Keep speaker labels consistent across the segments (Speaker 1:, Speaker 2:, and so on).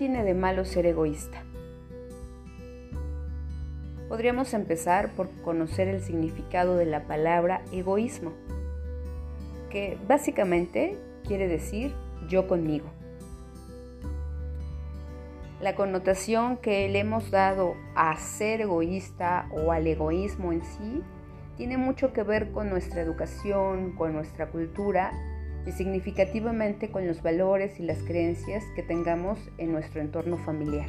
Speaker 1: tiene de malo ser egoísta? Podríamos empezar por conocer el significado de la palabra egoísmo, que básicamente quiere decir yo conmigo. La connotación que le hemos dado a ser egoísta o al egoísmo en sí tiene mucho que ver con nuestra educación, con nuestra cultura y significativamente con los valores y las creencias que tengamos en nuestro entorno familiar.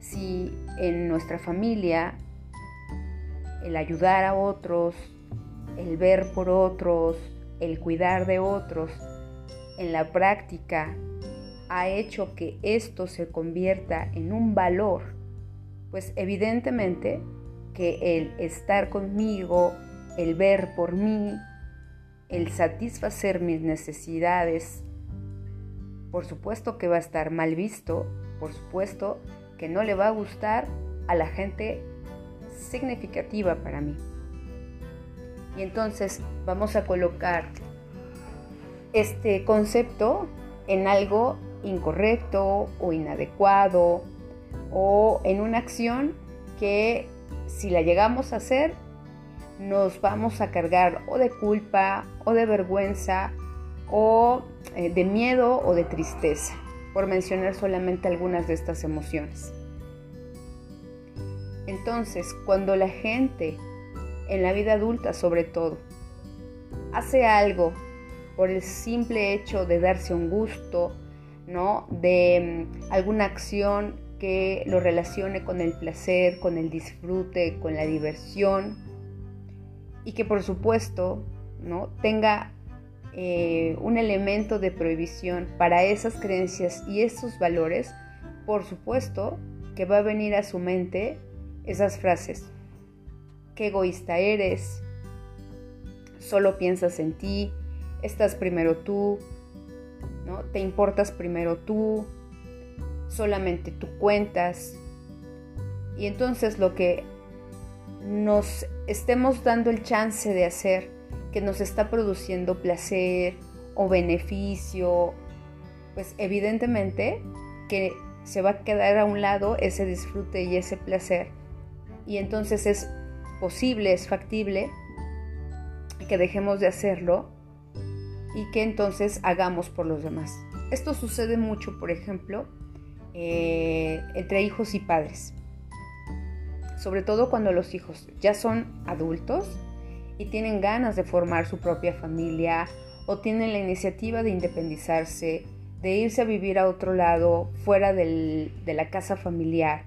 Speaker 1: Si en nuestra familia el ayudar a otros, el ver por otros, el cuidar de otros, en la práctica ha hecho que esto se convierta en un valor, pues evidentemente que el estar conmigo, el ver por mí, el satisfacer mis necesidades, por supuesto que va a estar mal visto, por supuesto que no le va a gustar a la gente significativa para mí. Y entonces vamos a colocar este concepto en algo incorrecto o inadecuado o en una acción que si la llegamos a hacer nos vamos a cargar o de culpa o de vergüenza o eh, de miedo o de tristeza, por mencionar solamente algunas de estas emociones. Entonces, cuando la gente, en la vida adulta sobre todo, hace algo por el simple hecho de darse un gusto, ¿no? De mm, alguna acción que lo relacione con el placer, con el disfrute, con la diversión y que por supuesto ¿no? tenga eh, un elemento de prohibición para esas creencias y esos valores, por supuesto que va a venir a su mente esas frases. Qué egoísta eres, solo piensas en ti, estás primero tú, ¿no? Te importas primero tú, solamente tú cuentas. Y entonces lo que nos estemos dando el chance de hacer, que nos está produciendo placer o beneficio, pues evidentemente que se va a quedar a un lado ese disfrute y ese placer. Y entonces es posible, es factible que dejemos de hacerlo y que entonces hagamos por los demás. Esto sucede mucho, por ejemplo, eh, entre hijos y padres. Sobre todo cuando los hijos ya son adultos y tienen ganas de formar su propia familia o tienen la iniciativa de independizarse, de irse a vivir a otro lado, fuera de la casa familiar.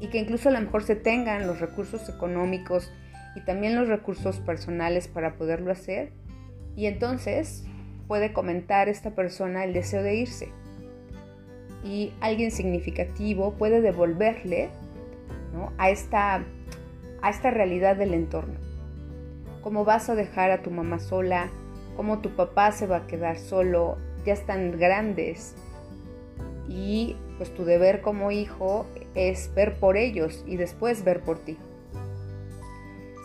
Speaker 1: Y que incluso a lo mejor se tengan los recursos económicos y también los recursos personales para poderlo hacer. Y entonces puede comentar esta persona el deseo de irse y alguien significativo puede devolverle a, esta, a esta realidad del entorno. ¿Cómo vas a dejar a tu mamá sola? ¿Cómo tu papá se va a quedar solo? Ya están grandes. Y pues tu deber como hijo es ver por ellos y después ver por ti.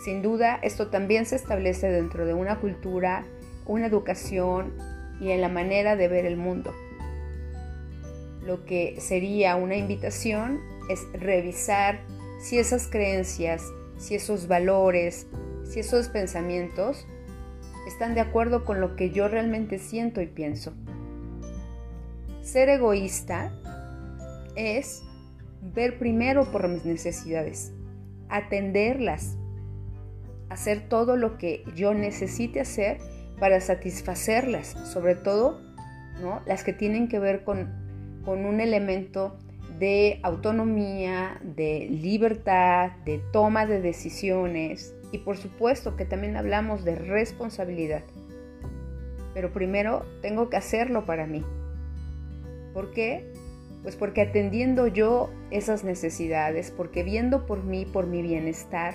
Speaker 1: Sin duda, esto también se establece dentro de una cultura, una educación y en la manera de ver el mundo. Lo que sería una invitación es revisar si esas creencias, si esos valores, si esos pensamientos están de acuerdo con lo que yo realmente siento y pienso. Ser egoísta es ver primero por mis necesidades, atenderlas, hacer todo lo que yo necesite hacer para satisfacerlas, sobre todo ¿no? las que tienen que ver con con un elemento de autonomía, de libertad, de toma de decisiones y por supuesto que también hablamos de responsabilidad. Pero primero tengo que hacerlo para mí. ¿Por qué? Pues porque atendiendo yo esas necesidades, porque viendo por mí, por mi bienestar,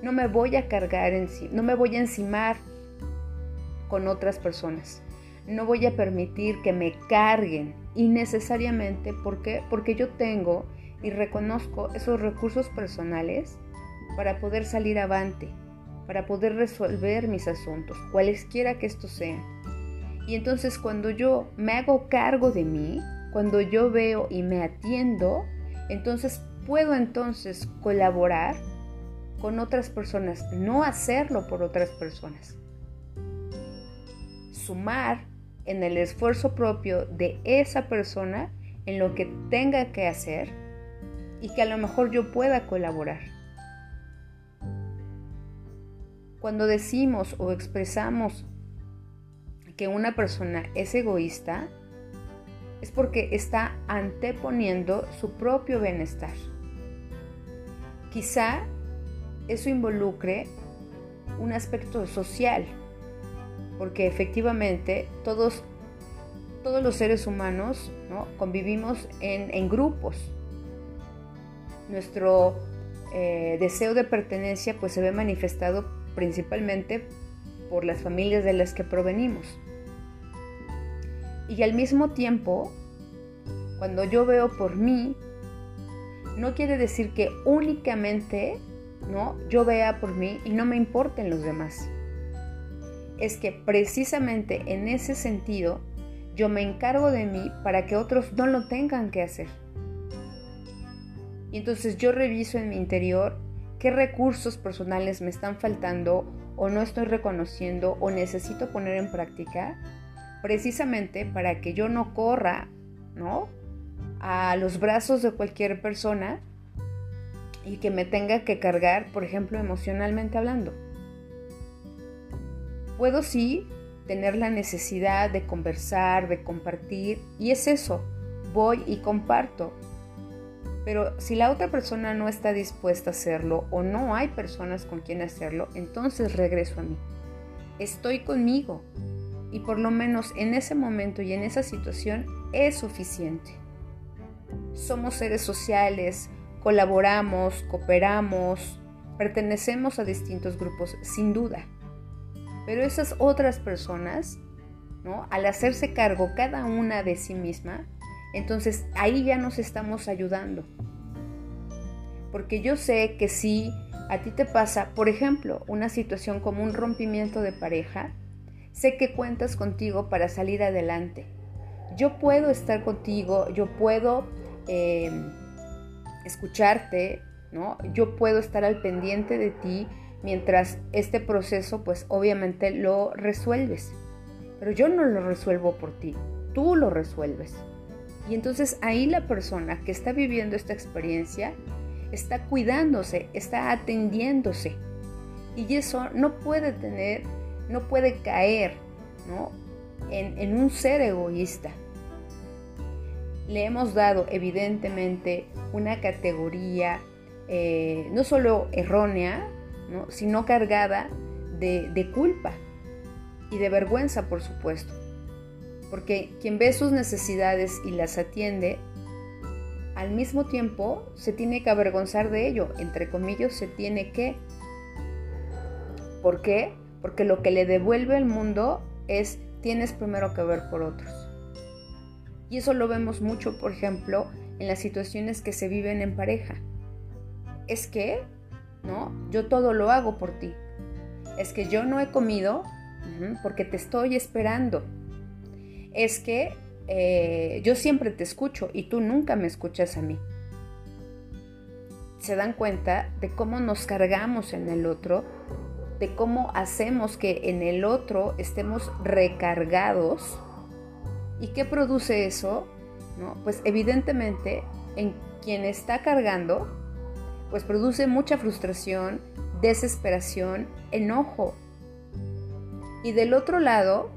Speaker 1: no me voy a cargar, no me voy a encimar con otras personas. No voy a permitir que me carguen innecesariamente. ¿Por qué? Porque yo tengo y reconozco esos recursos personales para poder salir avante, para poder resolver mis asuntos, cualesquiera que estos sean. Y entonces cuando yo me hago cargo de mí, cuando yo veo y me atiendo, entonces puedo entonces colaborar con otras personas, no hacerlo por otras personas. Sumar en el esfuerzo propio de esa persona en lo que tenga que hacer y que a lo mejor yo pueda colaborar. Cuando decimos o expresamos que una persona es egoísta, es porque está anteponiendo su propio bienestar. Quizá eso involucre un aspecto social, porque efectivamente todos, todos los seres humanos convivimos en, grupos. Nuestro eh, deseo de pertenencia pues se ve manifestado principalmente por las familias de las que provenimos. Y al mismo tiempo, cuando yo veo por mí, no quiere decir que únicamente ¿no? yo vea por mí y no me importen los demás. Es que precisamente en ese sentido yo me encargo de mí para que otros no lo tengan que hacer. Y entonces yo reviso en mi interior qué recursos personales me están faltando o no estoy reconociendo o necesito poner en práctica precisamente para que yo no corra, ¿no? a los brazos de cualquier persona y que me tenga que cargar, por ejemplo, emocionalmente hablando. Puedo sí tener la necesidad de conversar, de compartir, y es eso, voy y comparto. Pero si la otra persona no está dispuesta a hacerlo o no hay personas con quien hacerlo, entonces regreso a mí. Estoy conmigo y por lo menos en ese momento y en esa situación es suficiente. Somos seres sociales, colaboramos, cooperamos, pertenecemos a distintos grupos, sin duda. Pero esas otras personas, ¿no? al hacerse cargo cada una de sí misma, entonces ahí ya nos estamos ayudando. Porque yo sé que si a ti te pasa, por ejemplo, una situación como un rompimiento de pareja, sé que cuentas contigo para salir adelante. Yo puedo estar contigo, yo puedo Em, escucharte, ¿no? Yo puedo estar al pendiente de ti mientras este proceso, pues obviamente lo resuelves. Pero yo no lo resuelvo por ti, tú lo resuelves. Y entonces ahí la persona que está viviendo esta experiencia está cuidándose, está atendiéndose. Y eso no puede tener, no puede caer ¿no? En, un ser egoísta le hemos dado evidentemente una categoría eh, no solo errónea, sino cargada de, de culpa y de vergüenza, por supuesto. Porque quien ve sus necesidades y las atiende, al mismo tiempo se tiene que avergonzar de ello, entre comillas, se tiene que. ¿Por qué? Porque lo que le devuelve al mundo es tienes primero que ver por otros. Y eso lo vemos mucho, por ejemplo, en las situaciones que se viven en pareja. Es que, ¿no? Yo todo lo hago por ti. Es que yo no he comido porque te estoy esperando. Es que eh, yo siempre te escucho y tú nunca me escuchas a mí. Se dan cuenta de cómo nos cargamos en el otro, de cómo hacemos que en el otro estemos recargados ¿Y qué produce eso? ¿No? Pues evidentemente en quien está cargando, pues produce mucha frustración, desesperación, enojo. Y del otro lado,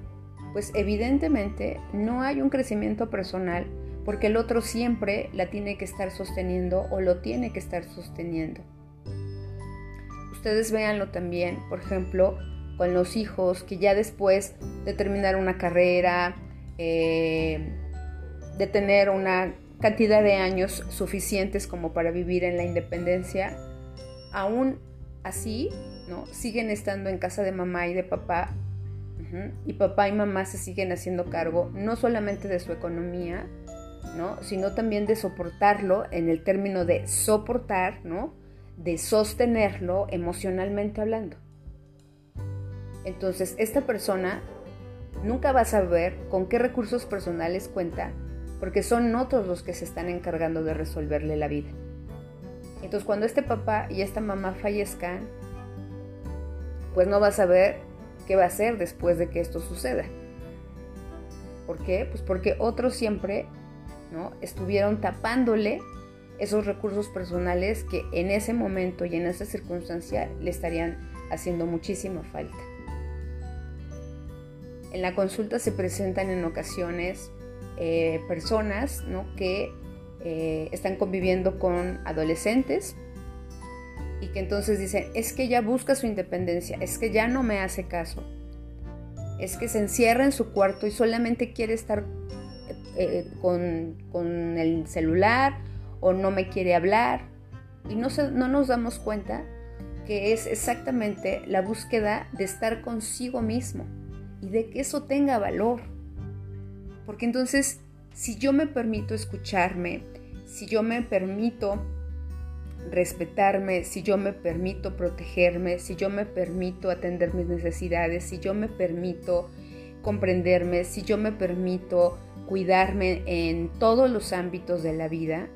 Speaker 1: pues evidentemente no hay un crecimiento personal porque el otro siempre la tiene que estar sosteniendo o lo tiene que estar sosteniendo. Ustedes véanlo también, por ejemplo, con los hijos que ya después de terminar una carrera, eh, de tener una cantidad de años suficientes como para vivir en la independencia, aún así, ¿no? Siguen estando en casa de mamá y de papá, y papá y mamá se siguen haciendo cargo no solamente de su economía, ¿no? Sino también de soportarlo en el término de soportar, ¿no? De sostenerlo emocionalmente hablando. Entonces, esta persona nunca va a saber con qué recursos personales cuenta porque son otros los que se están encargando de resolverle la vida. Entonces cuando este papá y esta mamá fallezcan, pues no va a saber qué va a hacer después de que esto suceda. ¿Por qué? Pues porque otros siempre ¿no? estuvieron tapándole esos recursos personales que en ese momento y en esa circunstancia le estarían haciendo muchísima falta. En la consulta se presentan en ocasiones eh, personas que eh, están conviviendo con adolescentes y que entonces dicen, es que ya busca su independencia, es que ya no me hace caso, es que se encierra en su cuarto y solamente quiere estar eh, con, con, el celular o no me quiere hablar y no, no nos damos cuenta que es exactamente la búsqueda de estar consigo mismo y de que eso tenga valor. Porque entonces, si yo me permito escucharme, si yo me permito respetarme, si yo me permito protegerme, si yo me permito atender mis necesidades, si yo me permito comprenderme, si yo me permito cuidarme en todos los ámbitos de la vida,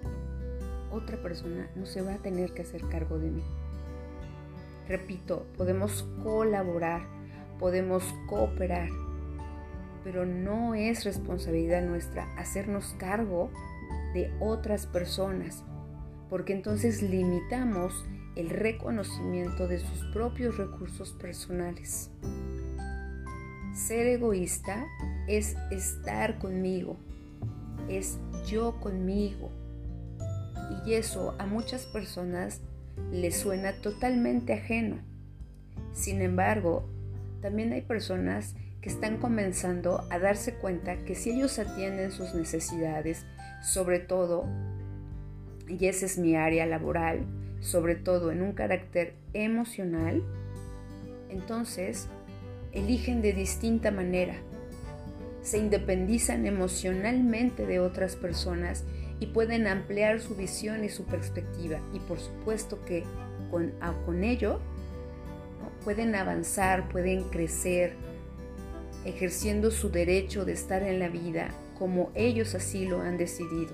Speaker 1: otra persona no se va a tener que hacer cargo de mí. Repito, podemos colaborar, podemos cooperar, pero no es responsabilidad nuestra hacernos cargo de otras personas, porque entonces limitamos el reconocimiento de sus propios recursos personales. Ser egoísta es estar conmigo, es yo conmigo. Y eso a muchas personas les suena totalmente ajeno. Sin embargo, también hay personas que están comenzando a darse cuenta que si ellos atienden sus necesidades, sobre todo, y esa es mi área laboral, sobre todo en un carácter emocional, entonces eligen de distinta manera, se independizan emocionalmente de otras personas y pueden ampliar su visión y su perspectiva. Y por supuesto que con, ello pueden avanzar, pueden crecer, ejerciendo su derecho de estar en la vida como ellos así lo han decidido,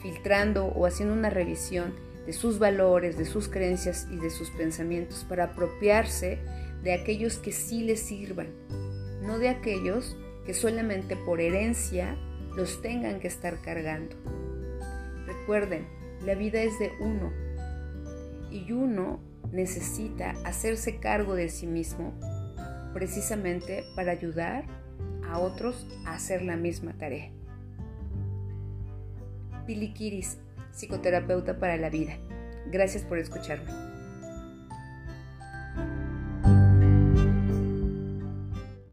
Speaker 1: filtrando o haciendo una revisión de sus valores, de sus creencias y de sus pensamientos para apropiarse de aquellos que sí les sirvan, no de aquellos que solamente por herencia los tengan que estar cargando. Recuerden, la vida es de uno y uno necesita hacerse cargo de sí mismo precisamente para ayudar a otros a hacer la misma tarea. Pili Kiris, psicoterapeuta para la vida. Gracias por escucharme.